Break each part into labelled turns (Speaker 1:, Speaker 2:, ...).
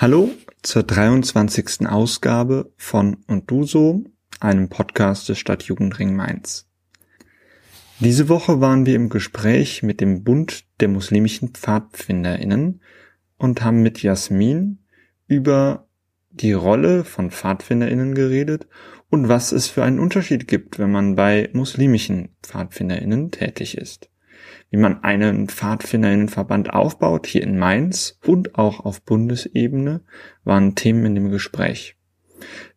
Speaker 1: Hallo zur 23. Ausgabe von Und du so, einem Podcast des Stadtjugendring Mainz. Diese Woche waren wir im Gespräch mit dem Bund der muslimischen Pfadfinderinnen und haben mit Jasmin über die Rolle von Pfadfinderinnen geredet und was es für einen Unterschied gibt, wenn man bei muslimischen Pfadfinderinnen tätig ist wie man einen Pfadfinderinnenverband aufbaut, hier in Mainz und auch auf Bundesebene, waren Themen in dem Gespräch.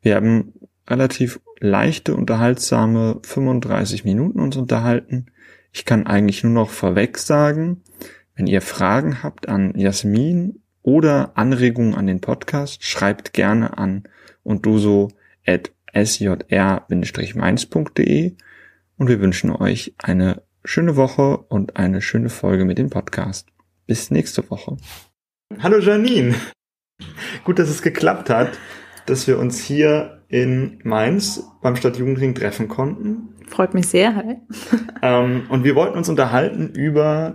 Speaker 1: Wir haben relativ leichte, unterhaltsame 35 Minuten uns unterhalten. Ich kann eigentlich nur noch vorweg sagen, wenn ihr Fragen habt an Jasmin oder Anregungen an den Podcast, schreibt gerne an und du so sjr-mainz.de und wir wünschen euch eine schöne Woche und eine schöne Folge mit dem Podcast. Bis nächste Woche. Hallo Janine. Gut, dass es geklappt hat, dass wir uns hier in Mainz beim Stadtjugendring treffen konnten.
Speaker 2: Freut mich sehr. Hi.
Speaker 1: Ähm, und wir wollten uns unterhalten über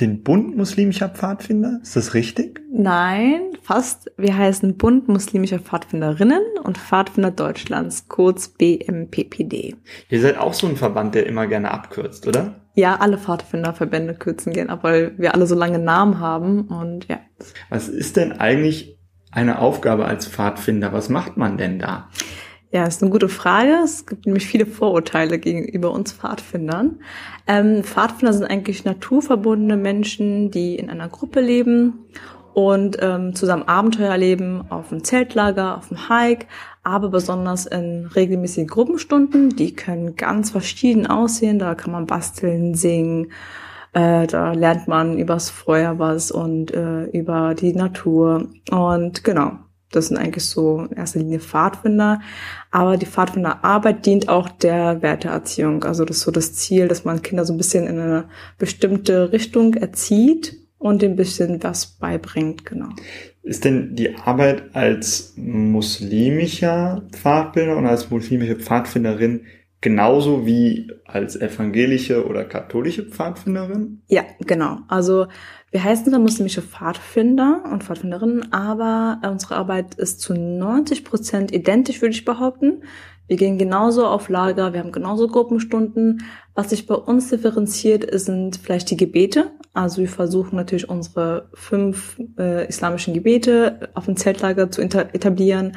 Speaker 1: den Bund muslimischer Pfadfinder. Ist das richtig?
Speaker 2: Nein, fast. Wir heißen Bund muslimischer Pfadfinderinnen und Pfadfinder Deutschlands, kurz BMPPD.
Speaker 1: Ihr seid auch so ein Verband, der immer gerne abkürzt, oder?
Speaker 2: Ja, alle Pfadfinderverbände kürzen gerne ab, weil wir alle so lange Namen haben und ja.
Speaker 1: Was ist denn eigentlich eine Aufgabe als Pfadfinder? Was macht man denn da?
Speaker 2: Ja, ist eine gute Frage. Es gibt nämlich viele Vorurteile gegenüber uns Pfadfindern. Ähm, Pfadfinder sind eigentlich naturverbundene Menschen, die in einer Gruppe leben und ähm, zusammen Abenteuer erleben auf dem Zeltlager, auf dem Hike, aber besonders in regelmäßigen Gruppenstunden. Die können ganz verschieden aussehen. Da kann man basteln, singen. Äh, da lernt man übers Feuer was und äh, über die Natur. Und genau, das sind eigentlich so in erster Linie Pfadfinder. Aber die Pfadfinderarbeit dient auch der Werteerziehung. Also das ist so das Ziel, dass man Kinder so ein bisschen in eine bestimmte Richtung erzieht und ein bisschen was beibringt, genau.
Speaker 1: Ist denn die Arbeit als muslimischer Pfadfinder und als muslimische Pfadfinderin genauso wie als evangelische oder katholische Pfadfinderin?
Speaker 2: Ja, genau. Also wir heißen zwar muslimische Pfadfinder und Pfadfinderinnen, aber unsere Arbeit ist zu 90 Prozent identisch, würde ich behaupten. Wir gehen genauso auf Lager, wir haben genauso Gruppenstunden. Was sich bei uns differenziert, sind vielleicht die Gebete. Also wir versuchen natürlich unsere fünf äh, islamischen Gebete auf dem Zeltlager zu etablieren.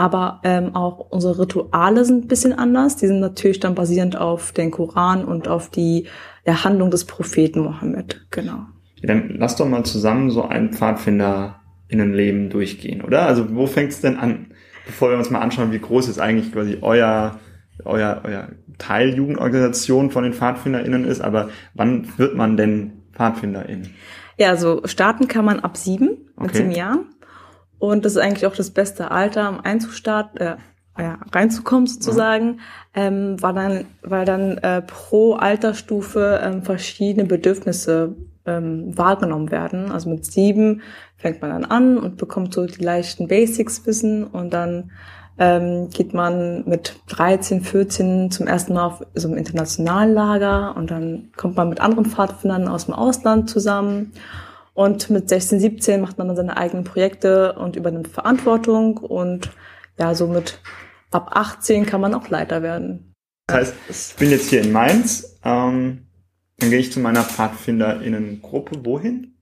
Speaker 2: Aber ähm, auch unsere Rituale sind ein bisschen anders. Die sind natürlich dann basierend auf den Koran und auf die der Handlung des Propheten Mohammed. Genau.
Speaker 1: Ja, dann lass doch mal zusammen so ein Pfadfinder-Innenleben durchgehen, oder? Also wo fängt es denn an? Bevor wir uns mal anschauen, wie groß ist eigentlich quasi euer, euer, euer Teiljugendorganisation von den PfadfinderInnen ist, aber wann wird man denn PfadfinderInnen?
Speaker 2: Ja, also starten kann man ab sieben, okay. mit sieben Jahren. Und das ist eigentlich auch das beste Alter, um einzustarten, äh, ja, reinzukommen sozusagen, ja. ähm, weil dann, weil dann äh, pro Altersstufe ähm, verschiedene Bedürfnisse ähm, wahrgenommen werden. Also mit sieben fängt man dann an und bekommt so die leichten Basics Wissen und dann ähm, geht man mit 13, 14 zum ersten Mal auf so einem internationalen Lager und dann kommt man mit anderen Pfadfindern aus dem Ausland zusammen und mit 16, 17 macht man dann seine eigenen Projekte und übernimmt Verantwortung und ja, so mit ab 18 kann man auch Leiter werden.
Speaker 1: Das heißt, ich bin jetzt hier in Mainz, ähm, dann gehe ich zu meiner PfadfinderInnen-Gruppe. Wohin?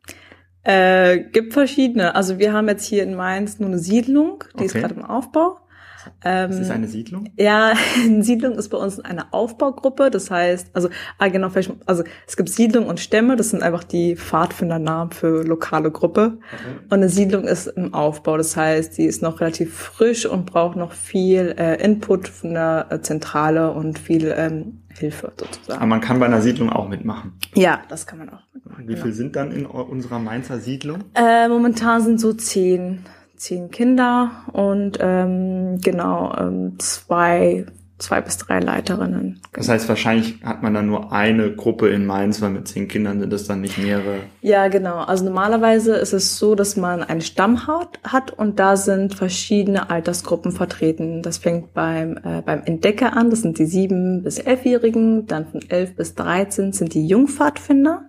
Speaker 2: Äh, gibt verschiedene. Also wir haben jetzt hier in Mainz nur eine Siedlung, die okay. ist gerade im Aufbau.
Speaker 1: Ähm, das ist eine Siedlung?
Speaker 2: Ja, eine Siedlung ist bei uns eine Aufbaugruppe. Das heißt, also, ah, genau, vielleicht, also es gibt Siedlung und Stämme, das sind einfach die Pfadfindernamen für lokale Gruppe. Okay. Und eine Siedlung ist im Aufbau. Das heißt, die ist noch relativ frisch und braucht noch viel äh, Input von der äh, Zentrale und viel ähm, Hilfe sozusagen.
Speaker 1: Aber man kann bei einer Siedlung auch mitmachen.
Speaker 2: Ja, das kann man auch
Speaker 1: mitmachen. Wie genau. viel sind dann in unserer Mainzer Siedlung?
Speaker 2: Äh, momentan sind so zehn zehn Kinder und ähm, genau ähm, zwei zwei bis drei Leiterinnen.
Speaker 1: Das heißt, wahrscheinlich hat man dann nur eine Gruppe in Mainz, weil mit zehn Kindern sind das dann nicht mehrere.
Speaker 2: Ja, genau. Also normalerweise ist es so, dass man einen Stamm hat, hat und da sind verschiedene Altersgruppen vertreten. Das fängt beim, äh, beim Entdecker an, das sind die sieben bis elfjährigen, dann von elf bis dreizehn sind die Jungpfadfinder,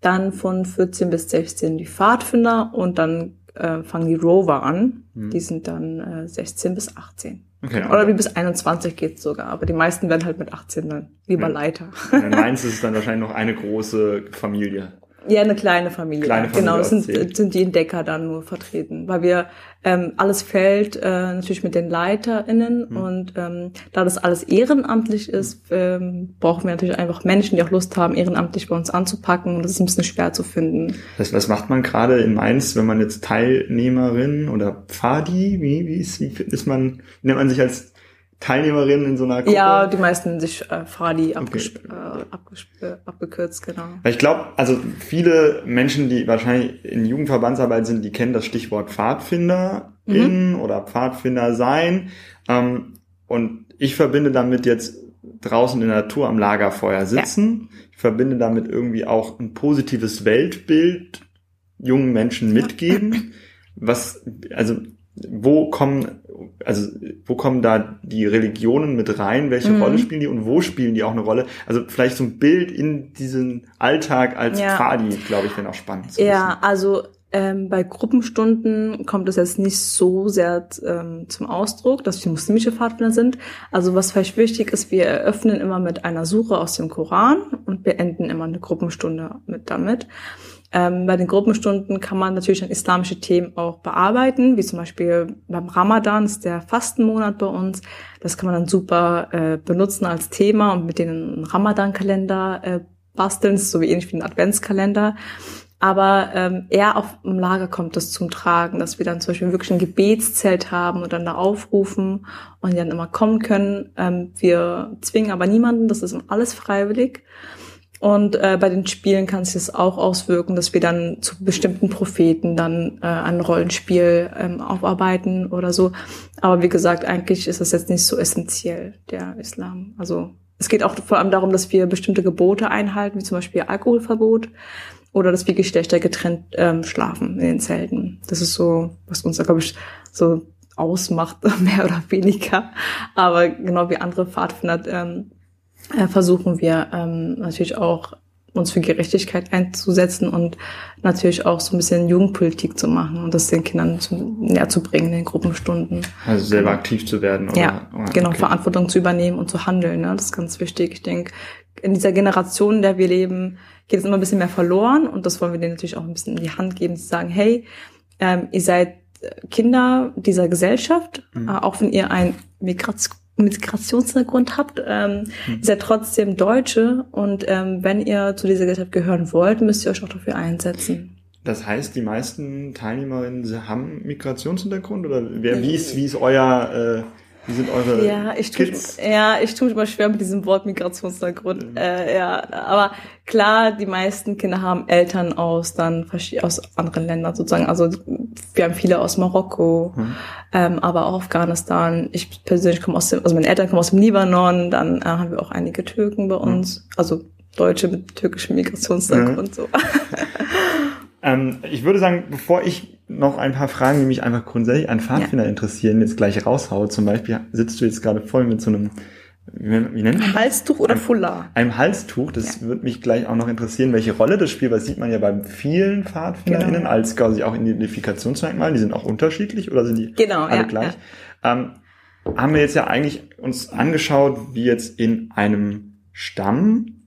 Speaker 2: dann von 14 bis 16 die Pfadfinder und dann äh, fangen die Rover an. Mhm. Die sind dann äh, 16 bis 18.
Speaker 1: Okay,
Speaker 2: Oder wie bis 21 geht sogar. Aber die meisten werden halt mit 18 dann lieber ja. Leiter.
Speaker 1: In Mainz ist es dann wahrscheinlich noch eine große Familie.
Speaker 2: Ja, eine kleine Familie.
Speaker 1: Kleine Familie
Speaker 2: genau, sind, sind die Entdecker dann nur vertreten, weil wir ähm, alles fällt äh, natürlich mit den LeiterInnen mhm. und ähm, da das alles ehrenamtlich ist, ähm, brauchen wir natürlich einfach Menschen, die auch Lust haben, ehrenamtlich bei uns anzupacken und das ist ein bisschen schwer zu finden.
Speaker 1: Was, was macht man gerade in Mainz, wenn man jetzt Teilnehmerin oder Fadi, wie, wie, ist, wie ist man, wie nennt man sich als Teilnehmerinnen in so einer
Speaker 2: Gruppe? Ja, die meisten sich äh, Fadi abges okay. äh, äh, abgekürzt, genau.
Speaker 1: Ich glaube, also viele Menschen, die wahrscheinlich in Jugendverbandsarbeit sind, die kennen das Stichwort Pfadfinderin mhm. oder Pfadfinder sein. Ähm, und ich verbinde damit jetzt draußen in der Natur am Lagerfeuer sitzen. Ja. Ich verbinde damit irgendwie auch ein positives Weltbild jungen Menschen mitgeben. Was, also wo kommen, also wo kommen da die Religionen mit rein? Welche mhm. Rolle spielen die und wo spielen die auch eine Rolle? Also vielleicht so ein Bild in diesen Alltag als ja. Pfadi, glaube ich, wäre auch spannend.
Speaker 2: ja, wissen. also ähm, bei Gruppenstunden kommt es jetzt nicht so sehr ähm, zum Ausdruck, dass wir muslimische Pfadfinder sind. Also was vielleicht wichtig ist, wir eröffnen immer mit einer Suche aus dem Koran und beenden immer eine Gruppenstunde mit damit. Ähm, bei den Gruppenstunden kann man natürlich dann islamische Themen auch bearbeiten, wie zum Beispiel beim Ramadan, ist der Fastenmonat bei uns. Das kann man dann super äh, benutzen als Thema und mit den Ramadan-Kalender äh, basteln, so wie ähnlich wie ein Adventskalender. Aber ähm, eher auf dem Lager kommt das zum Tragen, dass wir dann zum Beispiel wirklich ein Gebetszelt haben und dann da aufrufen und die dann immer kommen können. Ähm, wir zwingen aber niemanden, das ist alles freiwillig. Und äh, bei den Spielen kann sich das auch auswirken, dass wir dann zu bestimmten Propheten dann äh, ein Rollenspiel ähm, aufarbeiten oder so. Aber wie gesagt, eigentlich ist das jetzt nicht so essentiell, der Islam. Also es geht auch vor allem darum, dass wir bestimmte Gebote einhalten, wie zum Beispiel Alkoholverbot oder dass wir Geschlechter getrennt ähm, schlafen in den Zelten. Das ist so, was uns glaube ich, so ausmacht, mehr oder weniger. Aber genau wie andere Pfadfinder ähm, äh, versuchen wir ähm, natürlich auch uns für Gerechtigkeit einzusetzen und natürlich auch so ein bisschen Jugendpolitik zu machen und das den Kindern zu, näher zu bringen in den Gruppenstunden.
Speaker 1: Also selber genau. aktiv zu werden. Oder?
Speaker 2: Ja, genau, okay. Verantwortung zu übernehmen und zu handeln. Ne? Das ist ganz wichtig. Ich denke, in dieser Generation, in der wir leben, geht es immer ein bisschen mehr verloren und das wollen wir denen natürlich auch ein bisschen in die Hand geben, zu sagen, hey, ähm, ihr seid Kinder dieser Gesellschaft, mhm. äh, auch wenn ihr ein Migration Migrationshintergrund habt, ähm, mhm. ihr seid trotzdem Deutsche und ähm, wenn ihr zu dieser Gesellschaft gehören wollt, müsst ihr euch auch dafür einsetzen.
Speaker 1: Das heißt, die meisten Teilnehmerinnen haben Migrationshintergrund oder wer, wie ist, wie ist euer äh, wie sind eure
Speaker 2: ja, ich Kids? Tue, ja, ich tue mich mal schwer mit diesem Wort Migrationshintergrund. Mhm. Äh, ja, aber klar, die meisten Kinder haben Eltern aus dann aus anderen Ländern sozusagen. Also wir haben viele aus Marokko, mhm. ähm, aber auch Afghanistan. Ich persönlich komme aus dem, also meine Eltern kommen aus dem Libanon. Dann äh, haben wir auch einige Türken bei mhm. uns, mhm. also Deutsche mit türkischem Migrationshintergrund mhm. so.
Speaker 1: ähm, ich würde sagen, bevor ich noch ein paar Fragen, die mich einfach grundsätzlich an Pfadfinder ja. interessieren, jetzt gleich raushaue. Zum Beispiel sitzt du jetzt gerade voll mit so einem wie, nennt man
Speaker 2: Halstuch oder Fuller?
Speaker 1: Einem Halstuch. Das ja. würde mich gleich auch noch interessieren, welche Rolle das spielt. Das sieht man ja bei vielen PfadfinderInnen genau. als quasi auch Identifikationsmerkmal. Die sind auch unterschiedlich oder sind die
Speaker 2: genau,
Speaker 1: alle
Speaker 2: ja,
Speaker 1: gleich? Ja. Ähm, haben wir jetzt ja eigentlich uns angeschaut, wie jetzt in einem Stamm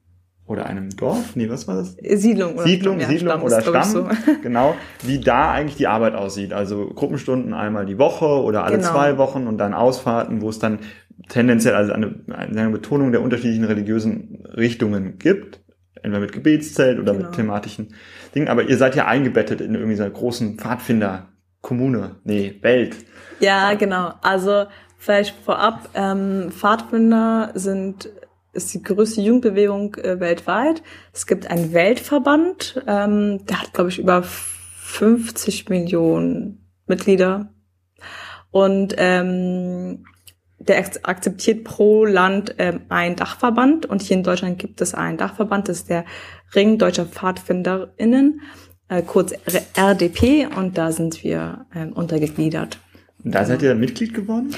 Speaker 1: oder einem Dorf, nee, was war das?
Speaker 2: Siedlung
Speaker 1: oder Siedlung, Stamm, Siedlung Stamm oder Stamm, so. genau, wie da eigentlich die Arbeit aussieht. Also Gruppenstunden einmal die Woche oder alle genau. zwei Wochen und dann Ausfahrten, wo es dann tendenziell also eine, eine Betonung der unterschiedlichen religiösen Richtungen gibt. Entweder mit Gebetszelt oder genau. mit thematischen Dingen. Aber ihr seid ja eingebettet in irgendwie so einer großen Pfadfinder-Kommune, nee, Welt.
Speaker 2: Ja, genau. Also vielleicht vorab, ähm, Pfadfinder sind ist die größte Jugendbewegung äh, weltweit. Es gibt einen Weltverband, ähm, der hat, glaube ich, über 50 Millionen Mitglieder. Und ähm, der akzeptiert pro Land ähm, einen Dachverband. Und hier in Deutschland gibt es einen Dachverband, das ist der Ring Deutscher PfadfinderInnen, äh, kurz RDP. Und da sind wir ähm, untergegliedert.
Speaker 1: Und da seid ihr Mitglied geworden?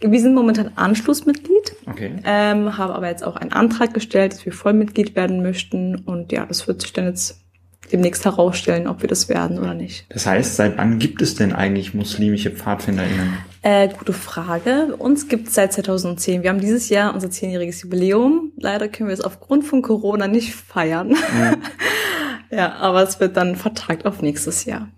Speaker 2: Wir sind momentan Anschlussmitglied,
Speaker 1: okay.
Speaker 2: ähm, haben aber jetzt auch einen Antrag gestellt, dass wir Vollmitglied werden möchten. Und ja, das wird sich dann jetzt demnächst herausstellen, ob wir das werden oder nicht.
Speaker 1: Das heißt, seit wann gibt es denn eigentlich muslimische PfadfinderInnen?
Speaker 2: Äh, gute Frage. Uns gibt es seit 2010. Wir haben dieses Jahr unser zehnjähriges Jubiläum. Leider können wir es aufgrund von Corona nicht feiern. Mhm. ja, aber es wird dann vertagt auf nächstes Jahr.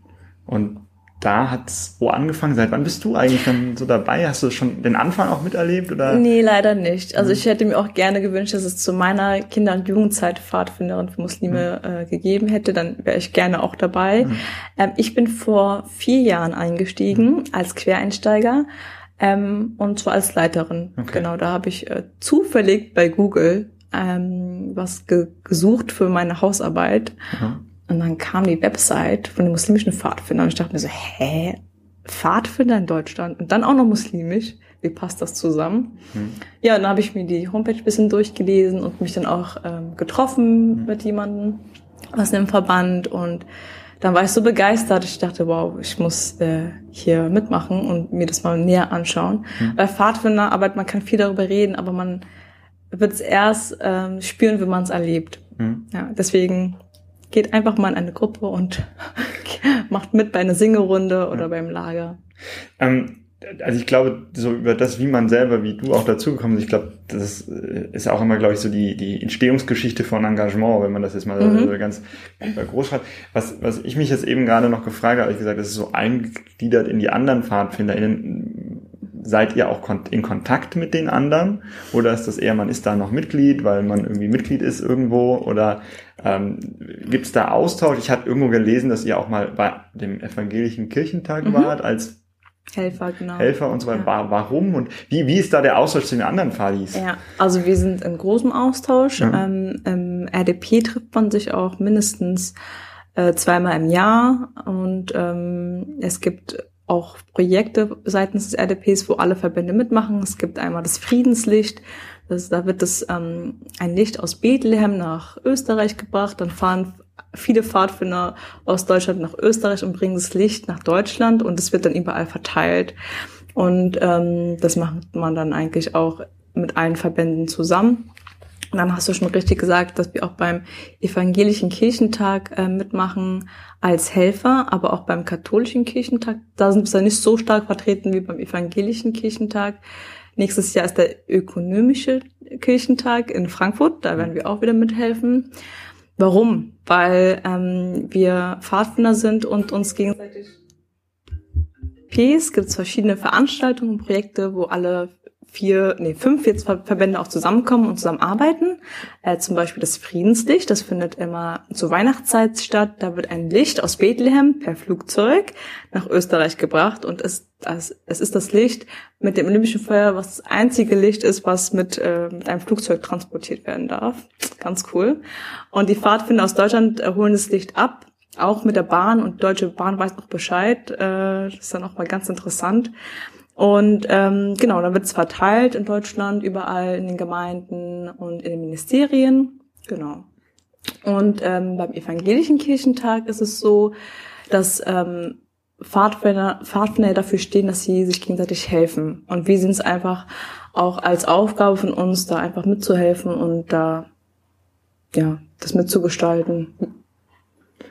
Speaker 1: Und da hat's wo angefangen? Seit wann bist du eigentlich dann so dabei? Hast du schon den Anfang auch miterlebt oder?
Speaker 2: Nee, leider nicht. Also mhm. ich hätte mir auch gerne gewünscht, dass es zu meiner Kinder- und Jugendzeit Pfadfinderin für Muslime mhm. äh, gegeben hätte. Dann wäre ich gerne auch dabei. Mhm. Ähm, ich bin vor vier Jahren eingestiegen mhm. als Quereinsteiger ähm, und zwar als Leiterin. Okay. Genau, da habe ich äh, zufällig bei Google ähm, was ge gesucht für meine Hausarbeit. Mhm. Und dann kam die Website von den muslimischen Pfadfindern und ich dachte mir so, hä? Pfadfinder in Deutschland und dann auch noch muslimisch. Wie passt das zusammen? Hm. Ja, dann habe ich mir die Homepage bisschen durchgelesen und mich dann auch ähm, getroffen hm. mit jemandem aus dem Verband und dann war ich so begeistert, ich dachte, wow, ich muss äh, hier mitmachen und mir das mal näher anschauen. Hm. Bei Pfadfinderarbeit, man kann viel darüber reden, aber man wird es erst ähm, spüren, wenn man es erlebt. Hm. Ja, deswegen geht einfach mal in eine Gruppe und macht mit bei einer Singerunde oder ja. beim Lager.
Speaker 1: Ähm, also ich glaube, so über das, wie man selber, wie du auch dazugekommen bist, ich glaube, das ist auch immer, glaube ich, so die, die Entstehungsgeschichte von Engagement, wenn man das jetzt mal mhm. so ganz groß schreibt. Was, was ich mich jetzt eben gerade noch gefragt habe, ich gesagt, das ist so eingegliedert in die anderen PfadfinderInnen. Seid ihr auch in Kontakt mit den anderen? Oder ist das eher, man ist da noch Mitglied, weil man irgendwie Mitglied ist irgendwo? Oder ähm, Gibt es da Austausch? Ich habe irgendwo gelesen, dass ihr auch mal bei dem evangelischen Kirchentag mhm. wart als
Speaker 2: Helfer, genau.
Speaker 1: Helfer und so weiter. Ja. Warum und wie, wie ist da der Austausch zu den anderen Fadis?
Speaker 2: Ja, also wir sind in großem Austausch. Mhm. Ähm, Im RDP trifft man sich auch mindestens äh, zweimal im Jahr und ähm, es gibt auch Projekte seitens des RDPs, wo alle Verbände mitmachen. Es gibt einmal das Friedenslicht, das, da wird das, ähm, ein Licht aus Bethlehem nach Österreich gebracht, dann fahren viele Pfadfinder aus Deutschland nach Österreich und bringen das Licht nach Deutschland und es wird dann überall verteilt. Und ähm, das macht man dann eigentlich auch mit allen Verbänden zusammen. Und dann hast du schon richtig gesagt, dass wir auch beim evangelischen Kirchentag äh, mitmachen als Helfer, aber auch beim katholischen Kirchentag. Da sind wir nicht so stark vertreten wie beim evangelischen Kirchentag. Nächstes Jahr ist der ökonomische Kirchentag in Frankfurt. Da werden wir auch wieder mithelfen. Warum? Weil ähm, wir Pfadfinder sind und uns gegenseitig Es gibt verschiedene Veranstaltungen Projekte, wo alle vier, nee, fünf jetzt Verbände auch zusammenkommen und zusammenarbeiten. Äh, zum Beispiel das Friedenslicht, das findet immer zur Weihnachtszeit statt. Da wird ein Licht aus Bethlehem per Flugzeug nach Österreich gebracht und es, das, es ist das Licht mit dem Olympischen Feuer, was das einzige Licht ist, was mit, äh, mit einem Flugzeug transportiert werden darf. Ganz cool. Und die Pfadfinder aus Deutschland äh, holen das Licht ab auch mit der Bahn und Deutsche Bahn weiß noch Bescheid. Äh, das ist dann auch mal ganz interessant. Und ähm, genau, dann wird es verteilt in Deutschland, überall in den Gemeinden und in den Ministerien. Genau. Und ähm, beim evangelischen Kirchentag ist es so, dass ähm, Pfadfinder, Pfadfinder dafür stehen, dass sie sich gegenseitig helfen. Und wir sind es einfach auch als Aufgabe von uns, da einfach mitzuhelfen und da ja das mitzugestalten.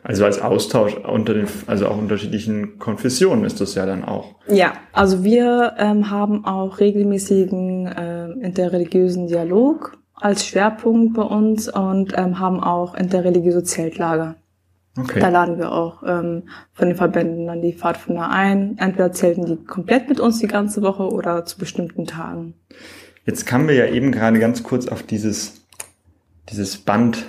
Speaker 1: Also als Austausch unter den, also auch unterschiedlichen Konfessionen ist das ja dann auch.
Speaker 2: Ja, also wir ähm, haben auch regelmäßigen äh, interreligiösen Dialog als Schwerpunkt bei uns und ähm, haben auch interreligiöse Zeltlager. Okay. Da laden wir auch ähm, von den Verbänden dann die Pfadfinder ein. Entweder zelten die komplett mit uns die ganze Woche oder zu bestimmten Tagen.
Speaker 1: Jetzt kamen wir ja eben gerade ganz kurz auf dieses, dieses Band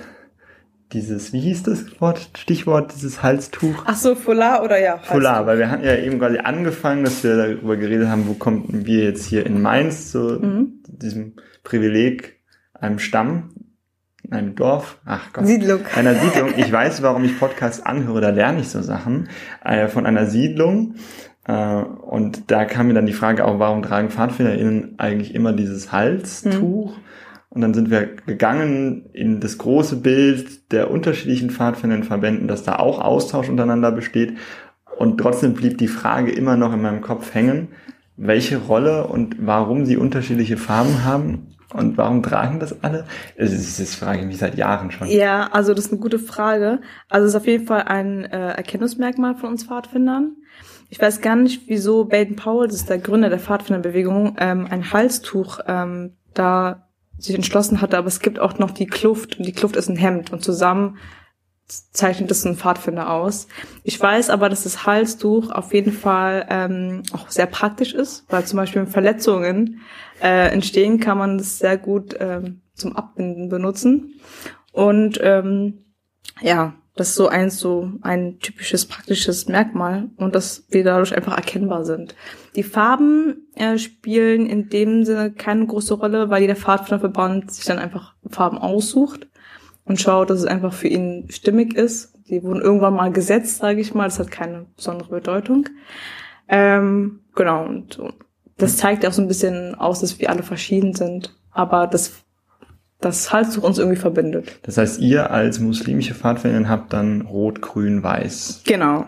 Speaker 1: dieses, wie hieß das Wort, Stichwort, dieses Halstuch?
Speaker 2: Ach so, Foulard oder ja?
Speaker 1: Halstuch. Foulard, weil wir hatten ja eben quasi angefangen, dass wir darüber geredet haben, wo kommen wir jetzt hier in Mainz zu mhm. diesem Privileg, einem Stamm, einem Dorf, ach Gott.
Speaker 2: Siedlung.
Speaker 1: Einer Siedlung. Ich weiß, warum ich Podcasts anhöre, da lerne ich so Sachen. Äh, von einer Siedlung. Äh, und da kam mir dann die Frage auch, warum tragen PfadfinderInnen eigentlich immer dieses Halstuch? Mhm. Und dann sind wir gegangen in das große Bild der unterschiedlichen Pfadfinderverbänden, dass da auch Austausch untereinander besteht. Und trotzdem blieb die Frage immer noch in meinem Kopf hängen, welche Rolle und warum sie unterschiedliche Farben haben Und warum tragen das alle? Das, das frage ich mich seit Jahren schon.
Speaker 2: Ja, also das ist eine gute Frage. Also es ist auf jeden Fall ein äh, Erkennungsmerkmal von uns Pfadfindern. Ich weiß gar nicht, wieso Baden Powell, das ist der Gründer der Pfadfinderbewegung, ähm, ein Halstuch ähm, da sich entschlossen hatte, aber es gibt auch noch die Kluft und die Kluft ist ein Hemd und zusammen zeichnet es einen Pfadfinder aus. Ich weiß aber, dass das Halstuch auf jeden Fall ähm, auch sehr praktisch ist, weil zum Beispiel wenn Verletzungen äh, entstehen, kann man das sehr gut ähm, zum Abbinden benutzen. Und ähm, ja, das ist so eins so ein typisches praktisches Merkmal und dass wir dadurch einfach erkennbar sind. Die Farben äh, spielen in dem Sinne keine große Rolle, weil jeder Pfadfinderverband sich dann einfach Farben aussucht und schaut, dass es einfach für ihn stimmig ist. Die wurden irgendwann mal gesetzt, sage ich mal. Das hat keine besondere Bedeutung. Ähm, genau, und das zeigt auch so ein bisschen aus, dass wir alle verschieden sind. Aber das, das Halstuch uns irgendwie verbindet.
Speaker 1: Das heißt, ihr als muslimische Pfadfinderin habt dann rot, grün, weiß.
Speaker 2: Genau.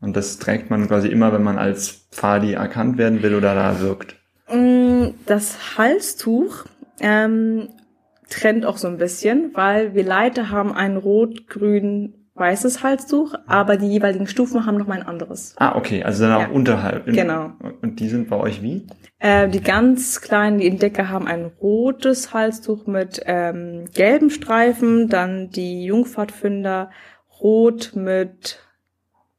Speaker 1: Und das trägt man quasi immer, wenn man als Pfadi erkannt werden will oder da wirkt.
Speaker 2: Mm, das Halstuch ähm, trennt auch so ein bisschen, weil wir Leiter haben ein rot-grün weißes Halstuch, aber die jeweiligen Stufen haben noch mal ein anderes.
Speaker 1: Ah, okay, also dann auch ja. unterhalb.
Speaker 2: Genau.
Speaker 1: Und die sind bei euch wie?
Speaker 2: Äh, die ganz kleinen, die Entdecker haben ein rotes Halstuch mit ähm, gelben Streifen, dann die Jungpfadfinder rot mit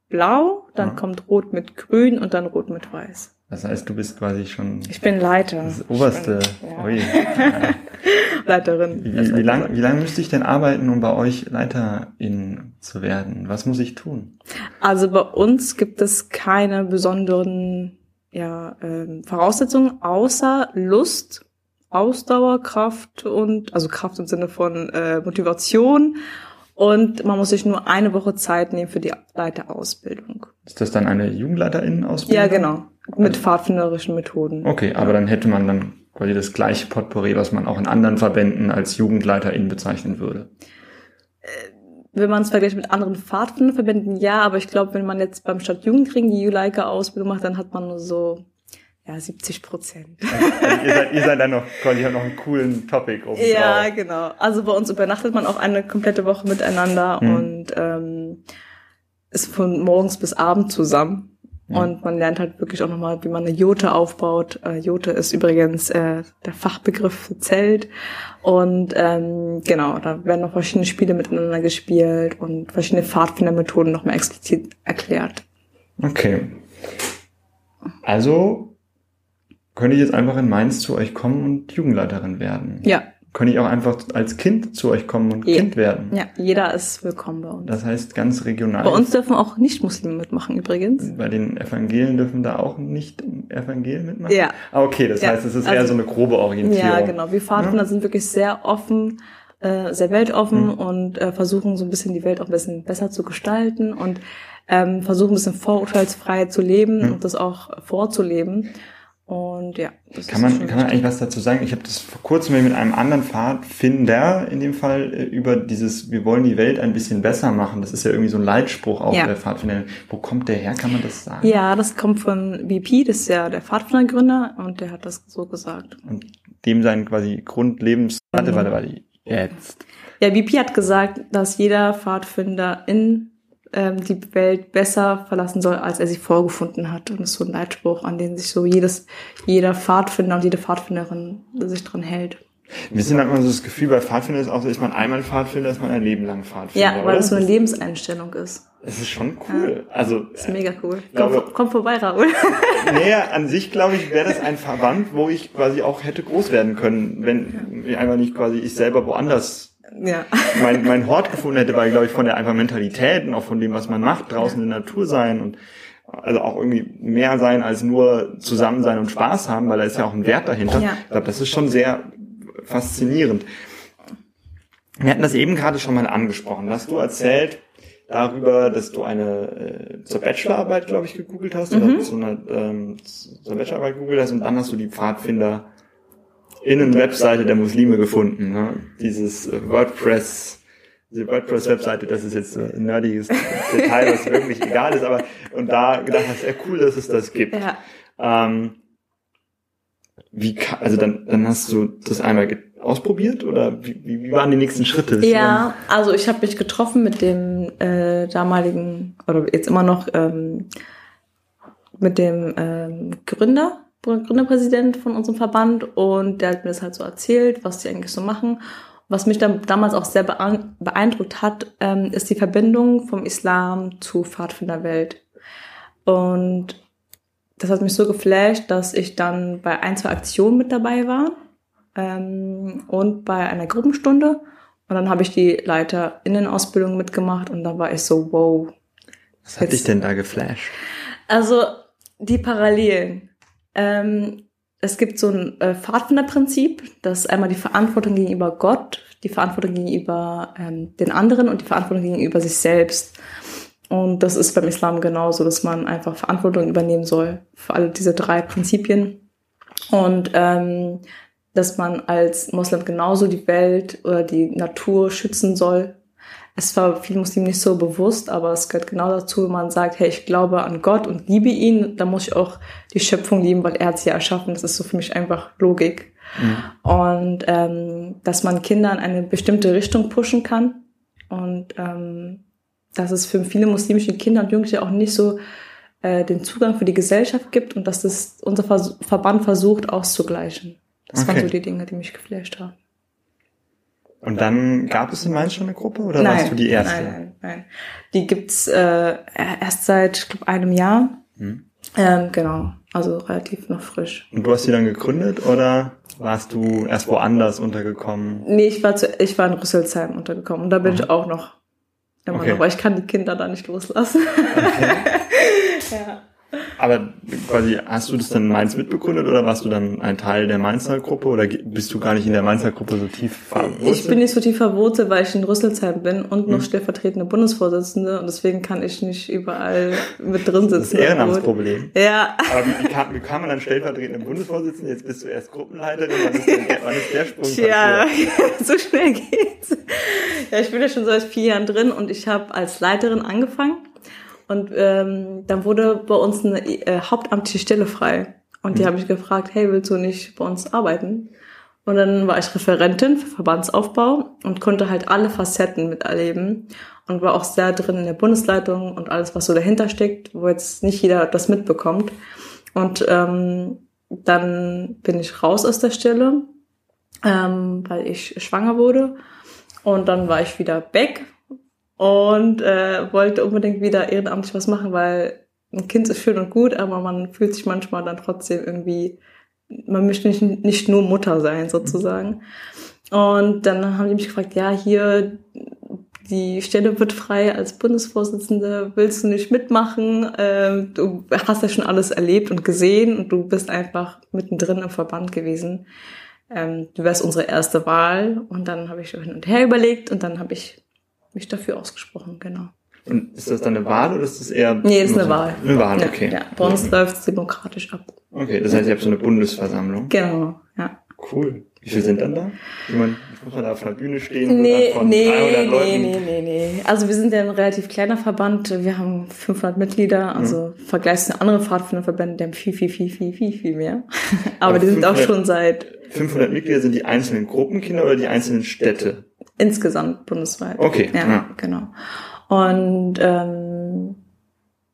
Speaker 2: blau, dann ja. kommt rot mit grün und dann rot mit weiß.
Speaker 1: Das heißt, du bist quasi schon.
Speaker 2: Ich bin Leiter.
Speaker 1: Das oberste.
Speaker 2: Bin, ja. Leiterin.
Speaker 1: Wie, wie, wie lange wie lang müsste ich denn arbeiten, um bei euch Leiterin zu werden? Was muss ich tun?
Speaker 2: Also bei uns gibt es keine besonderen ja, ähm, Voraussetzungen außer Lust, Ausdauer, Kraft und also Kraft im Sinne von äh, Motivation und man muss sich nur eine Woche Zeit nehmen für die Leiterausbildung.
Speaker 1: Ist das dann eine Jugendleiterin-Ausbildung?
Speaker 2: Ja, genau. Mit pfadfinderischen Methoden.
Speaker 1: Okay, aber dann hätte man dann quasi das gleiche Potpourri, was man auch in anderen Verbänden als Jugendleiterin bezeichnen würde.
Speaker 2: Äh, wenn man es vergleicht mit anderen Pfadfinderverbänden, ja, aber ich glaube, wenn man jetzt beim Stadtjugendring die Juleika-Ausbildung macht, dann hat man nur so ja, 70 Prozent.
Speaker 1: Also ihr, seid, ihr seid dann noch quasi noch einen coolen Topic oben
Speaker 2: Ja, drauf. genau. Also bei uns übernachtet man auch eine komplette Woche miteinander hm. und ähm, ist von morgens bis abend zusammen. Und man lernt halt wirklich auch nochmal, wie man eine Jote aufbaut. Äh, Jote ist übrigens äh, der Fachbegriff für Zelt. Und ähm, genau, da werden noch verschiedene Spiele miteinander gespielt und verschiedene Pfadfindermethoden nochmal explizit erklärt.
Speaker 1: Okay. Also könnte ich jetzt einfach in Mainz zu euch kommen und Jugendleiterin werden.
Speaker 2: Ja,
Speaker 1: könnte ich auch einfach als Kind zu euch kommen und ja. Kind werden.
Speaker 2: Ja, jeder ist willkommen bei uns.
Speaker 1: Das heißt ganz regional.
Speaker 2: Bei uns dürfen auch Nicht-Muslime mitmachen übrigens.
Speaker 1: Bei den Evangelien dürfen da auch nicht Evangelien mitmachen?
Speaker 2: Ja.
Speaker 1: Ah, okay, das ja. heißt, es ist also, eher so eine grobe Orientierung.
Speaker 2: Ja, genau. Wir Pfadfinder ja. sind wirklich sehr offen, äh, sehr weltoffen mhm. und äh, versuchen so ein bisschen die Welt auch ein bisschen besser zu gestalten und ähm, versuchen ein bisschen vorurteilsfrei zu leben mhm. und das auch vorzuleben. Und ja,
Speaker 1: das kann man, kann man eigentlich was dazu sagen? Ich habe das vor kurzem mit einem anderen Pfadfinder in dem Fall äh, über dieses, wir wollen die Welt ein bisschen besser machen. Das ist ja irgendwie so ein Leitspruch auch ja. der Pfadfinder. Wo kommt der her? Kann man das sagen?
Speaker 2: Ja, das kommt von BP, das ist ja der Pfadfindergründer und der hat das so gesagt.
Speaker 1: Und dem sein quasi Grundlebens, warte, warte, warte, jetzt.
Speaker 2: Ja, BP hat gesagt, dass jeder Pfadfinder in ähm, die Welt besser verlassen soll, als er sie vorgefunden hat. Und das ist so ein Leitspruch, an den sich so jedes, jeder Pfadfinder und jede Pfadfinderin sich dran hält.
Speaker 1: Wir sind halt immer so das Gefühl, bei Pfadfinder ist auch so, ist man einmal Pfadfinder, ist man ein Leben lang Pfadfinder.
Speaker 2: Ja, weil das so eine Lebenseinstellung ist.
Speaker 1: Es ist schon cool. Ja, also
Speaker 2: ist mega cool. Komm, glaube, komm vorbei, Raoul.
Speaker 1: Naja, an sich glaube ich, wäre das ein Verband, wo ich quasi auch hätte groß werden können, wenn ich einfach nicht quasi ich selber woanders ja. mein, mein Hort gefunden hätte, weil, glaube ich, von der einfach Mentalität und auch von dem, was man macht, draußen in der Natur sein und also auch irgendwie mehr sein als nur zusammen sein und Spaß haben, weil da ist ja auch ein Wert dahinter. Ja. Ich glaube, das ist schon sehr faszinierend. Wir hatten das eben gerade schon mal angesprochen. Hast du erzählt darüber, dass du eine äh, zur Bachelorarbeit, glaube ich, gegoogelt hast mhm. oder zu einer ähm, zur Bachelorarbeit gegoogelt hast und dann hast du die Pfadfinder Innenwebseite der Muslime gefunden. Ne? Dieses äh, WordPress, diese WordPress-Webseite, das ist jetzt ein nerdiges Detail, was wirklich egal ist, aber und da gedacht hast, ja cool, dass es das gibt. Ja. Ähm, wie, also dann, dann hast du das einmal ausprobiert oder wie, wie waren die nächsten Schritte?
Speaker 2: Ja, also ich habe mich getroffen mit dem äh, damaligen oder jetzt immer noch ähm, mit dem ähm, Gründer, Gründerpräsident von unserem Verband und der hat mir das halt so erzählt, was die eigentlich so machen. Was mich dann damals auch sehr beeindruckt hat, ähm, ist die Verbindung vom Islam zu Pfadfinderwelt. Und das hat mich so geflasht, dass ich dann bei ein, zwei Aktionen mit dabei war ähm, und bei einer Gruppenstunde. Und dann habe ich die Leiterinnenausbildung mitgemacht und dann war ich so, wow.
Speaker 1: Was hat dich denn da geflasht?
Speaker 2: Also die Parallelen. Ähm, es gibt so ein äh, Pfadfinderprinzip, das ist einmal die Verantwortung gegenüber Gott, die Verantwortung gegenüber ähm, den anderen und die Verantwortung gegenüber sich selbst. Und das ist beim Islam genauso, dass man einfach Verantwortung übernehmen soll für alle diese drei Prinzipien. Und ähm, dass man als Moslem genauso die Welt oder die Natur schützen soll. Es war vielen Muslimen nicht so bewusst, aber es gehört genau dazu, wenn man sagt, hey, ich glaube an Gott und liebe ihn, dann muss ich auch die Schöpfung lieben, weil er hat sie erschaffen. Das ist so für mich einfach Logik. Mhm. Und ähm, dass man Kinder in eine bestimmte Richtung pushen kann und ähm, dass es für viele muslimische Kinder und Jugendliche auch nicht so äh, den Zugang für die Gesellschaft gibt und dass das unser Vers Verband versucht auszugleichen. Das okay. waren so die Dinge, die mich geflasht haben.
Speaker 1: Und dann gab es in Mainz schon eine Gruppe oder nein, warst du die erste?
Speaker 2: Nein, nein, nein. Die gibt's äh, erst seit ich glaub, einem Jahr. Hm. Ähm, genau, also relativ noch frisch.
Speaker 1: Und du hast sie dann gegründet oder warst du erst woanders untergekommen?
Speaker 2: Nee, ich war, zu, ich war in Rüsselsheim untergekommen und da bin mhm. ich auch noch Immer okay. noch, aber ich kann die Kinder da nicht loslassen. Okay.
Speaker 1: ja. Aber quasi, hast du das dann in Mainz mitbegründet oder warst du dann ein Teil der Mainzer Gruppe oder bist du gar nicht in der Mainzer Gruppe so tief
Speaker 2: verwurzelt? Ich bin nicht so tief verwurzelt, weil ich in Rüsselsheim bin und noch hm. stellvertretende Bundesvorsitzende und deswegen kann ich nicht überall mit drin sitzen.
Speaker 1: Das Ehrenamtsproblem.
Speaker 2: Ja.
Speaker 1: Aber wie, kam, wie kam man dann stellvertretende Bundesvorsitzende? Jetzt bist du erst Gruppenleiterin. Wann ist, der, wann ist der Sprung
Speaker 2: Ja, so schnell geht's. Ja, ich bin ja schon seit vier Jahren drin und ich habe als Leiterin angefangen und ähm, dann wurde bei uns eine äh, hauptamtliche Stelle frei. Und die mhm. habe ich gefragt, hey, willst du nicht bei uns arbeiten? Und dann war ich Referentin für Verbandsaufbau und konnte halt alle Facetten miterleben und war auch sehr drin in der Bundesleitung und alles, was so dahinter steckt, wo jetzt nicht jeder das mitbekommt. Und ähm, dann bin ich raus aus der Stelle, ähm, weil ich schwanger wurde. Und dann war ich wieder back und äh, wollte unbedingt wieder ehrenamtlich was machen, weil ein Kind ist schön und gut, aber man fühlt sich manchmal dann trotzdem irgendwie, man möchte nicht, nicht nur Mutter sein sozusagen. Und dann haben die mich gefragt, ja, hier, die Stelle wird frei als Bundesvorsitzende, willst du nicht mitmachen? Ähm, du hast ja schon alles erlebt und gesehen und du bist einfach mittendrin im Verband gewesen. Ähm, du wärst unsere erste Wahl. Und dann habe ich hin und her überlegt und dann habe ich mich dafür ausgesprochen, genau.
Speaker 1: Und ist das dann eine Wahl oder ist das eher?
Speaker 2: Nee, ist eine so Wahl.
Speaker 1: Eine Wahl, okay.
Speaker 2: Ja, bei uns ja. läuft es demokratisch ab.
Speaker 1: Okay, das heißt, ihr habt so eine Bundesversammlung.
Speaker 2: Genau, ja.
Speaker 1: Cool. Wie viele sind dann da? Ich meine, muss man da auf einer Bühne stehen?
Speaker 2: Nee, von nee, 300 nee, Leuten? nee, nee, nee. Also wir sind ja ein relativ kleiner Verband. Wir haben 500 Mitglieder. Also mhm. vergleichs zu anderen Pfadfinderverbänden, die haben viel, viel, viel, viel, viel, viel mehr. Aber, Aber die sind auch schon seit...
Speaker 1: 500 Mitglieder sind die einzelnen Gruppenkinder oder die einzelnen Städte?
Speaker 2: Insgesamt bundesweit.
Speaker 1: Okay.
Speaker 2: Ja, ja. genau. Und ähm,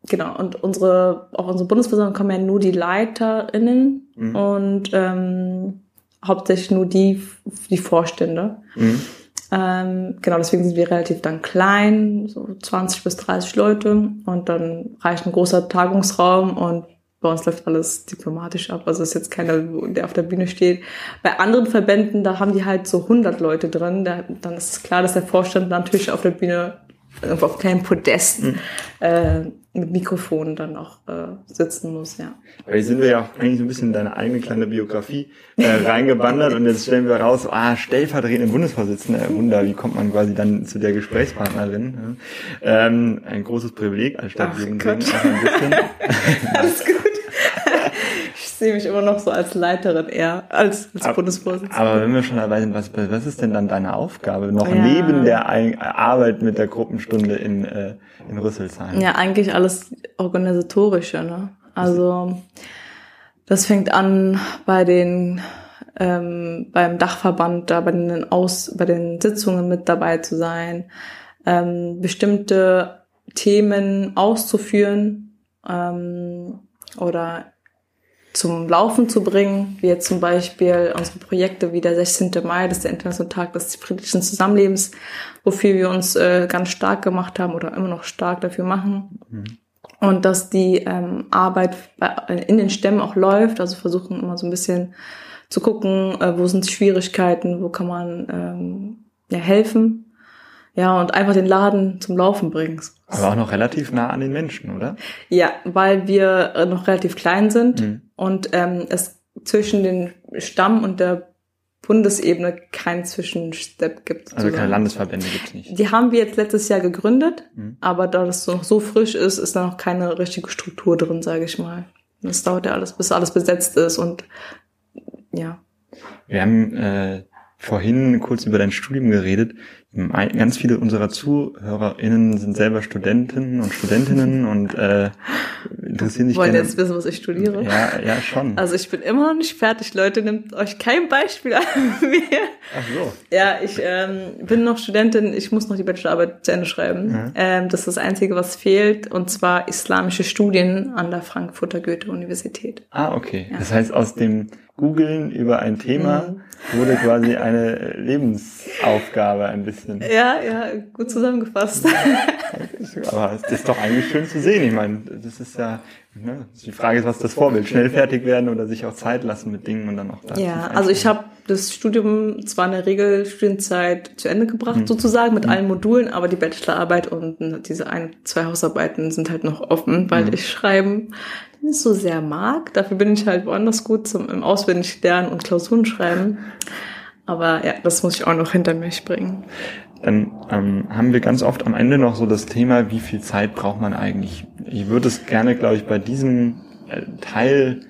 Speaker 2: genau, und unsere, auch unsere Bundesversammlung kommen ja nur die LeiterInnen mhm. und ähm, hauptsächlich nur die, die Vorstände. Mhm. Ähm, genau, deswegen sind wir relativ dann klein, so 20 bis 30 Leute und dann reicht ein großer Tagungsraum und bei uns läuft alles diplomatisch ab. Also ist jetzt keiner, der auf der Bühne steht. Bei anderen Verbänden, da haben die halt so 100 Leute drin. Da, dann ist es klar, dass der Vorstand natürlich auf der Bühne auf kleinen Podesten äh, mit Mikrofon dann auch äh, sitzen muss, ja.
Speaker 1: Aber hier sind wir ja auch eigentlich so ein bisschen in deine eigene kleine Biografie äh, reingewandert und jetzt stellen wir raus, ah, stellvertretende Bundesvorsitzende, äh, Wunder, wie kommt man quasi dann zu der Gesprächspartnerin? Ähm, ein großes Privileg als Stadtjugendring.
Speaker 2: Alles gut sehe mich immer noch so als Leiterin eher als, als
Speaker 1: aber,
Speaker 2: Bundesvorsitzende.
Speaker 1: Aber wenn wir schon dabei sind, was, was ist denn dann deine Aufgabe noch ja. neben der Arbeit mit der Gruppenstunde in, äh, in Rüsselsheim?
Speaker 2: Ja, eigentlich alles organisatorische. Ne? Also Das fängt an bei den ähm, beim Dachverband, da bei den Aus, bei den Sitzungen mit dabei zu sein, ähm, bestimmte Themen auszuführen ähm, oder zum Laufen zu bringen, wie jetzt zum Beispiel unsere Projekte wie der 16. Mai, das ist der Internationale Tag des friedlichen Zusammenlebens, wofür wir uns äh, ganz stark gemacht haben oder immer noch stark dafür machen. Mhm. Und dass die ähm, Arbeit bei, in den Stämmen auch läuft, also versuchen immer so ein bisschen zu gucken, äh, wo sind Schwierigkeiten, wo kann man ähm, ja, helfen ja, und einfach den Laden zum Laufen bringen.
Speaker 1: Aber auch noch relativ nah an den Menschen, oder?
Speaker 2: Ja, weil wir äh, noch relativ klein sind mhm. Und ähm, es zwischen den Stamm und der Bundesebene keinen Zwischenstep gibt.
Speaker 1: Also keine Landesverbände gibt es nicht.
Speaker 2: Die haben wir jetzt letztes Jahr gegründet, mhm. aber da das noch so frisch ist, ist da noch keine richtige Struktur drin, sage ich mal. Das dauert ja alles, bis alles besetzt ist und ja.
Speaker 1: Wir haben äh, vorhin kurz über dein Studium geredet. Ganz viele unserer ZuhörerInnen sind selber Studenten und Studentinnen und äh, interessieren sich
Speaker 2: Wollen gerne. jetzt wissen, was ich studiere?
Speaker 1: Ja, ja, schon.
Speaker 2: Also ich bin immer noch nicht fertig, Leute. Nehmt euch kein Beispiel an mir. Ach so. Ja, ich ähm, bin noch Studentin. Ich muss noch die Bachelorarbeit zu Ende schreiben. Mhm. Ähm, das ist das Einzige, was fehlt. Und zwar islamische Studien an der Frankfurter Goethe-Universität.
Speaker 1: Ah, okay. Ja. Das heißt, aus dem Googeln über ein Thema mhm. wurde quasi eine Lebensaufgabe ein bisschen.
Speaker 2: Ja, ja, gut zusammengefasst.
Speaker 1: Aber es ist doch eigentlich schön zu sehen. Ich meine, das ist ja, ne, die Frage ist, was das Vorbild, schnell fertig werden oder sich auch Zeit lassen mit Dingen und dann auch
Speaker 2: da. Ja, also ich habe das Studium zwar in der Regelstudienzeit zu Ende gebracht, mhm. sozusagen, mit mhm. allen Modulen, aber die Bachelorarbeit und diese ein, zwei Hausarbeiten sind halt noch offen, weil mhm. ich schreiben nicht so sehr mag. Dafür bin ich halt woanders gut zum im auswendig lernen und Klausuren schreiben. Aber ja, das muss ich auch noch hinter mich bringen.
Speaker 1: Dann ähm, haben wir ganz oft am Ende noch so das Thema, wie viel Zeit braucht man eigentlich? Ich würde es gerne, glaube ich, bei diesem äh, Teil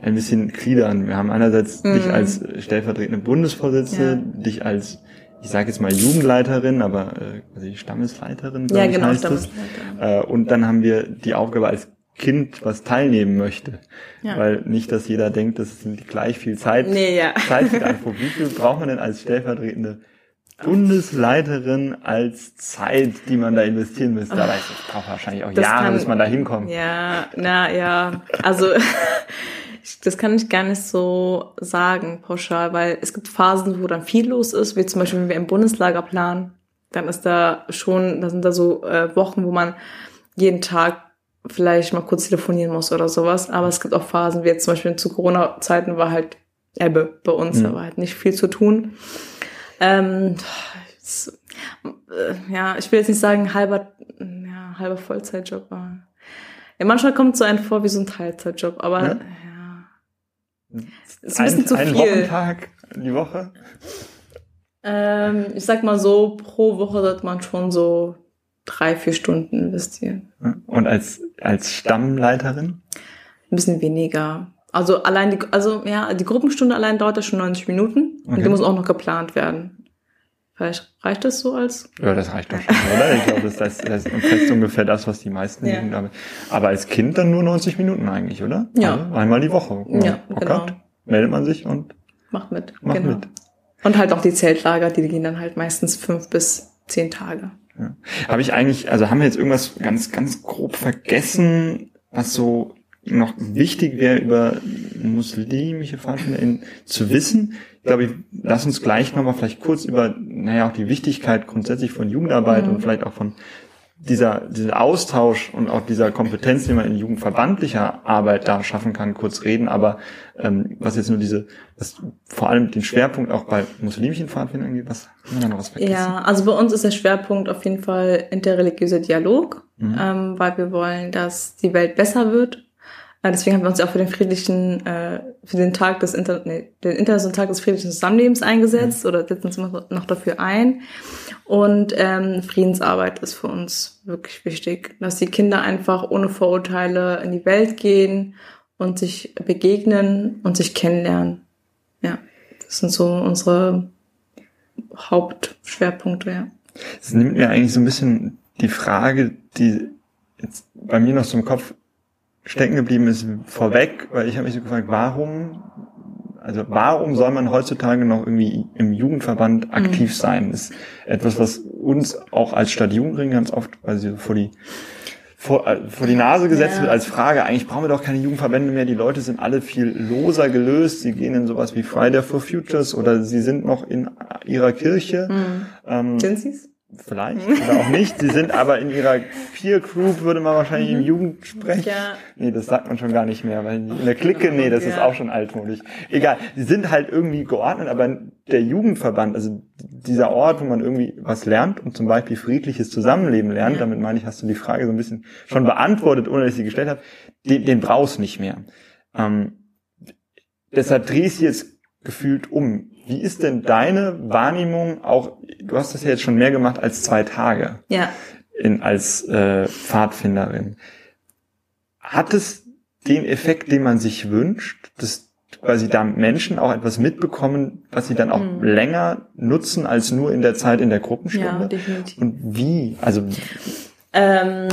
Speaker 1: ein bisschen gliedern. Wir haben einerseits mm. dich als stellvertretende Bundesvorsitzende, ja. dich als ich sage jetzt mal Jugendleiterin, aber äh, quasi Stammesleiterin,
Speaker 2: ja, ich, genau, heißt Stammesleiterin.
Speaker 1: Äh, und dann haben wir die Aufgabe als Kind, was teilnehmen möchte. Ja. Weil nicht, dass jeder denkt, das sind gleich viel Zeit.
Speaker 2: Nee, ja.
Speaker 1: Zeit. Wie viel braucht man denn als stellvertretende Bundesleiterin als Zeit, die man da investieren müsste? Aber es braucht wahrscheinlich auch das Jahre, kann, bis man da hinkommt.
Speaker 2: Ja, na ja. Also das kann ich gar nicht so sagen, pauschal, weil es gibt Phasen, wo dann viel los ist, wie zum Beispiel, wenn wir im Bundeslager planen, dann ist da schon, da sind da so äh, Wochen, wo man jeden Tag vielleicht mal kurz telefonieren muss oder sowas. Aber es gibt auch Phasen, wie jetzt zum Beispiel zu Corona-Zeiten war halt Ebbe bei uns, mhm. da war halt nicht viel zu tun. Ähm, äh, ja, ich will jetzt nicht sagen halber, ja, halber Vollzeitjob, aber ja, manchmal kommt so ein vor wie so ein Teilzeitjob, aber ja, ja
Speaker 1: ist ein, bisschen zu ein viel. Wochentag die Woche?
Speaker 2: Ähm, ich sag mal so, pro Woche sollte man schon so drei, vier Stunden investieren.
Speaker 1: Und als, als Stammleiterin?
Speaker 2: Ein bisschen weniger. Also allein die, also ja, die Gruppenstunde allein dauert ja schon 90 Minuten okay. und die muss auch noch geplant werden. Vielleicht reicht das so als?
Speaker 1: Ja, das reicht doch schon, oder? Ich glaube, das, das, das ist ungefähr das, was die meisten ja. haben. Aber als Kind dann nur 90 Minuten eigentlich, oder?
Speaker 2: Ja. Also
Speaker 1: einmal die Woche.
Speaker 2: Ja, genau.
Speaker 1: Meldet man sich und
Speaker 2: macht mit.
Speaker 1: Macht genau. mit.
Speaker 2: Und halt auch die Zeltlager, die gehen dann halt meistens fünf bis zehn Tage.
Speaker 1: Ja. Habe ich eigentlich, also haben wir jetzt irgendwas ganz, ganz grob vergessen, was so noch wichtig wäre über muslimische Pfadfinder zu wissen? Ich glaube, ich lass uns gleich nochmal vielleicht kurz über, naja, auch die Wichtigkeit grundsätzlich von Jugendarbeit mhm. und vielleicht auch von dieser, dieser Austausch und auch dieser Kompetenz, die man in jugendverbandlicher Arbeit da schaffen kann, kurz reden. Aber ähm, was jetzt nur diese, was vor allem den Schwerpunkt auch bei muslimischen Pfadfindern irgendwie, was haben wir da noch was
Speaker 2: vergessen? Ja, also bei uns ist der Schwerpunkt auf jeden Fall interreligiöser Dialog, mhm. ähm, weil wir wollen, dass die Welt besser wird deswegen haben wir uns auch für den friedlichen, äh, für den Tag des Inter nee, den Internationalen Tag des friedlichen Zusammenlebens eingesetzt mhm. oder setzen uns noch dafür ein. Und ähm, Friedensarbeit ist für uns wirklich wichtig, dass die Kinder einfach ohne Vorurteile in die Welt gehen und sich begegnen und sich kennenlernen. Ja, das sind so unsere Hauptschwerpunkte, ja.
Speaker 1: Das nimmt mir eigentlich so ein bisschen die Frage, die jetzt bei mir noch so im Kopf stecken geblieben ist vorweg, weil ich habe mich so gefragt, warum, also warum soll man heutzutage noch irgendwie im Jugendverband aktiv sein? Das ist etwas, was uns auch als Stadtjugendring ganz oft quasi so vor die vor, äh, vor die Nase gesetzt
Speaker 2: Ja.
Speaker 1: wird als Frage. Eigentlich brauchen wir doch keine Jugendverbände mehr. Die Leute sind alle viel loser gelöst. Sie gehen in sowas wie Friday for Futures oder sie sind noch in ihrer Kirche. Ähm,
Speaker 2: Sind sie's?
Speaker 1: Vielleicht oder auch nicht. Sie sind aber in ihrer Peer Group, würde man wahrscheinlich im Jugendsprech.
Speaker 2: Ja.
Speaker 1: Nee, das sagt man schon gar nicht mehr, weil in der Clique, nee, das ist
Speaker 2: Ja.
Speaker 1: auch schon altmodisch. Egal, sie sind halt irgendwie geordnet, aber der Jugendverband, also dieser Ort, wo man irgendwie was lernt und zum Beispiel friedliches Zusammenleben lernt, damit meine ich, hast du die Frage so ein bisschen schon beantwortet, ohne dass ich sie gestellt habe, den, den brauchst du nicht mehr. Ähm, deshalb dreh ich sie jetzt gefühlt um. Wie ist denn deine Wahrnehmung auch, du hast das ja jetzt schon mehr gemacht als zwei Tage
Speaker 2: Ja.
Speaker 1: in, als äh, Pfadfinderin. Hat es den Effekt, den man sich wünscht, dass quasi da Menschen auch etwas mitbekommen, was sie dann auch
Speaker 2: Mhm.
Speaker 1: länger nutzen als nur in der Zeit in der
Speaker 2: Ja,
Speaker 1: Gruppenstunde?
Speaker 2: definitiv.
Speaker 1: Und wie? Also
Speaker 2: Ähm,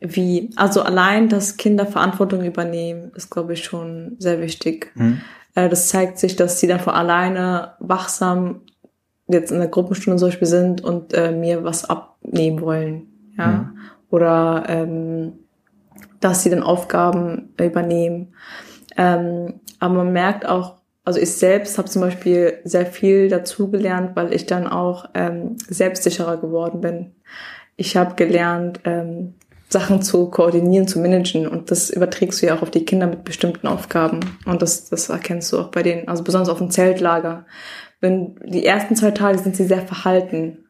Speaker 2: wie? Also allein, dass Kinder Verantwortung übernehmen, ist, glaube ich, schon sehr wichtig.
Speaker 1: hm,
Speaker 2: Äh, das zeigt sich, dass sie dann von alleine wachsam jetzt in der Gruppenstunde zum Beispiel sind und äh, mir was abnehmen wollen. Ja.
Speaker 1: Mhm.
Speaker 2: Oder ähm, dass sie dann Aufgaben übernehmen. Ähm, aber man merkt auch, also ich selbst habe zum Beispiel sehr viel dazugelernt, weil ich dann auch ähm, selbstsicherer geworden bin. Ich habe gelernt, ähm, Sachen zu koordinieren, zu managen und das überträgst du ja auch auf die Kinder mit bestimmten Aufgaben und das, das erkennst du auch bei denen, also besonders auf dem Zeltlager. Wenn die ersten zwei Tage sind sie sehr verhalten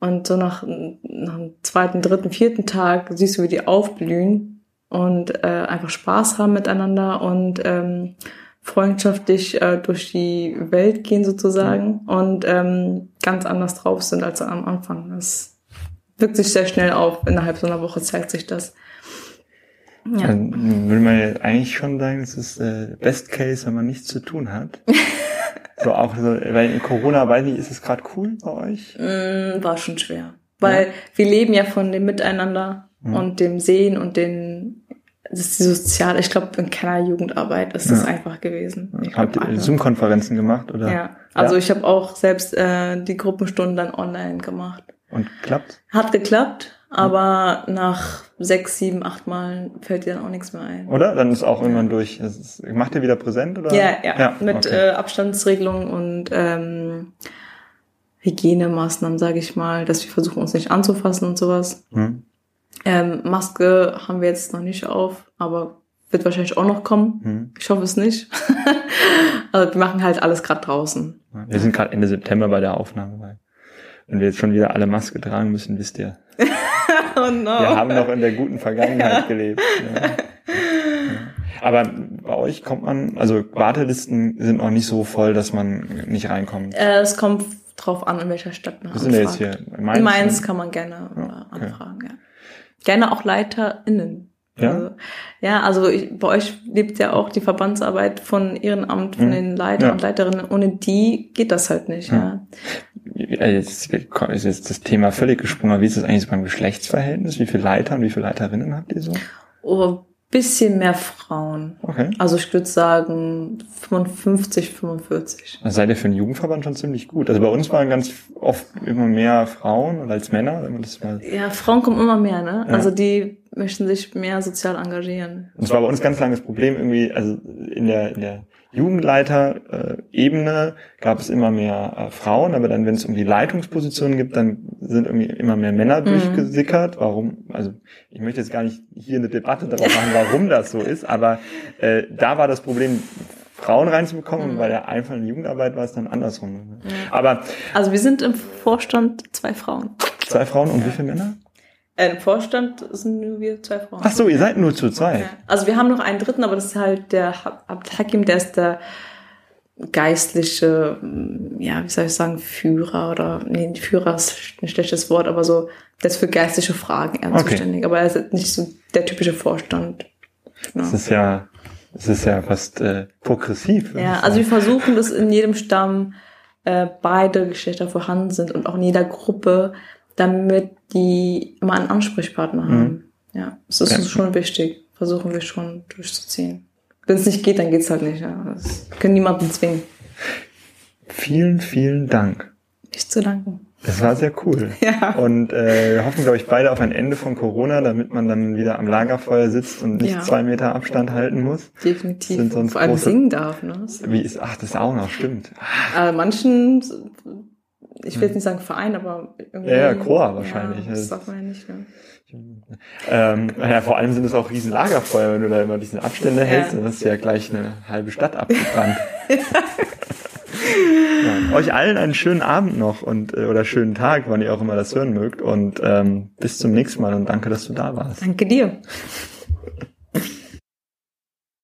Speaker 2: und so nach, nach dem zweiten, dritten, vierten Tag siehst du, wie die aufblühen und äh, einfach Spaß haben miteinander und ähm, freundschaftlich äh, durch die Welt gehen sozusagen und ähm, ganz anders drauf sind als am Anfang. Das wirkt sich sehr schnell auf. Innerhalb so einer Woche zeigt sich das. Ja.
Speaker 1: dann will man ja eigentlich schon sagen, es ist äh, Best Case, wenn man nichts zu tun hat. so auch so, weil in Corona, weiß ich, ist es gerade cool bei euch?
Speaker 2: Mm, war schon schwer. Weil wir leben ja von dem Miteinander
Speaker 1: Mhm.
Speaker 2: und dem Sehen und den, das ist die soziale, ich glaube, in keiner Jugendarbeit ist das
Speaker 1: Ja.
Speaker 2: einfach gewesen. Ich
Speaker 1: Habt ihr. Zoom-Konferenzen gemacht oder?
Speaker 2: Ja, also ich habe auch selbst äh, die Gruppenstunden dann online gemacht.
Speaker 1: Und klappt?
Speaker 2: Hat geklappt, aber nach sechs, sieben, acht Malen fällt dir dann auch nichts mehr ein.
Speaker 1: Oder? Dann ist auch irgendwann durch. Ist, macht ihr wieder präsent oder?
Speaker 2: Ja, ja, mit
Speaker 1: okay.
Speaker 2: äh, Abstandsregelungen und ähm, Hygienemaßnahmen, sage ich mal, dass wir versuchen, uns nicht anzufassen und sowas.
Speaker 1: Hm.
Speaker 2: Ähm, Maske haben wir jetzt noch nicht auf, aber wird wahrscheinlich auch noch kommen.
Speaker 1: Hm.
Speaker 2: Ich hoffe es nicht. also wir machen halt alles gerade draußen.
Speaker 1: Wir sind gerade Ende September bei der Aufnahme. Wenn wir jetzt schon wieder alle Maske tragen müssen, wisst ihr.
Speaker 2: Oh no.
Speaker 1: Wir haben noch in der guten Vergangenheit gelebt. Ja. Ja. Aber bei euch kommt man, also Wartelisten sind noch nicht so voll, dass man nicht reinkommt.
Speaker 2: Äh, es kommt drauf an, in welcher Stadt man
Speaker 1: Wir sind ja jetzt
Speaker 2: anfragt.
Speaker 1: hier in
Speaker 2: In
Speaker 1: Mainz.
Speaker 2: Mainz kann man gerne
Speaker 1: Ja,
Speaker 2: äh,
Speaker 1: okay.
Speaker 2: anfragen, ja. Gerne auch LeiterInnen.
Speaker 1: Ja?
Speaker 2: Also, ja, also ich, bei euch lebt ja auch die Verbandsarbeit von Ehrenamt, von
Speaker 1: Mhm.
Speaker 2: den Leiter
Speaker 1: Ja.
Speaker 2: und Leiterinnen. Ohne die geht das halt nicht, ja.
Speaker 1: Ja, Jetzt ist jetzt das Thema völlig gesprungen. aber Wie ist es eigentlich so beim Geschlechtsverhältnis? Wie viele Leiter und wie viele Leiterinnen habt ihr so?
Speaker 2: Oh, bisschen mehr Frauen.
Speaker 1: Okay.
Speaker 2: Also ich würde sagen 55, 45.
Speaker 1: Also seid ihr für einen Jugendverband schon ziemlich gut. Also bei uns waren ganz oft immer mehr Frauen als Männer, wenn man das mal.
Speaker 2: Ja, Frauen kommen immer mehr, ne?
Speaker 1: Ja.
Speaker 2: Also die möchten sich mehr sozial engagieren.
Speaker 1: Und es war bei uns ganz lange das Problem irgendwie, also in der, in der Jugendleiter-Ebene gab es immer mehr äh, Frauen, aber dann, wenn es um die Leitungspositionen gibt, dann sind irgendwie immer mehr Männer durchgesickert. Warum? Also ich möchte jetzt gar nicht hier eine Debatte darauf machen, warum das so ist, aber äh, da war das Problem, Frauen reinzubekommen, und bei der einfachen Jugendarbeit war es dann andersrum. ne? Aber
Speaker 2: Also wir sind im Vorstand zwei Frauen.
Speaker 1: zwei Frauen und wie viele Männer?
Speaker 2: Äh, Im Vorstand sind nur wir zwei Frauen.
Speaker 1: Ach so, ihr seid nur zu zweit.
Speaker 2: Ja. Also wir haben noch einen dritten, aber das ist halt der Ha- Abd Hakim, der ist der geistliche, mm, ja, wie soll ich sagen, Führer oder, nee, Führer ist ein schlechtes Wort, aber so, der ist für geistliche Fragen eher
Speaker 1: Okay.
Speaker 2: zuständig, aber er ist nicht so der typische Vorstand. Genau.
Speaker 1: Das ist ja, das ist ja fast äh, progressiv.
Speaker 2: Ja, also wir versuchen, dass in jedem Stamm äh, beide Geschlechter vorhanden sind und auch in jeder Gruppe, damit die immer einen Ansprechpartner haben. Ja, das ist
Speaker 1: Ja.
Speaker 2: uns schon wichtig. versuchen wir schon durchzuziehen. Wenn es nicht geht, dann geht's halt nicht. Ja. Das können niemanden zwingen.
Speaker 1: Vielen, vielen Dank.
Speaker 2: Nicht zu danken.
Speaker 1: Das war sehr cool.
Speaker 2: Ja.
Speaker 1: Und äh, wir hoffen, glaube ich, beide auf ein Ende von Corona, damit man dann wieder am Lagerfeuer sitzt und nicht
Speaker 2: Ja.
Speaker 1: zwei Meter Abstand halten muss.
Speaker 2: Definitiv.
Speaker 1: Sind sonst
Speaker 2: Vor allem
Speaker 1: große-
Speaker 2: singen darf. Ne? Das-
Speaker 1: Wie ist, ach, das auch noch, stimmt.
Speaker 2: Äh, manchen, ich will jetzt nicht sagen Verein, aber irgendwie.
Speaker 1: Ja, ja, Chor wahrscheinlich.
Speaker 2: Ja, das darf man ja nicht. Ne?
Speaker 1: Ähm, ja, vor allem sind es auch riesen Lagerfeuer, wenn du da immer diesen Abstände hältst, dann ist ja gleich eine halbe Stadt abgebrannt. ja. Euch allen einen schönen Abend noch und äh, oder schönen Tag, wann ihr auch immer das hören mögt. Und ähm, bis zum nächsten Mal und danke, dass du da warst.
Speaker 2: Danke dir.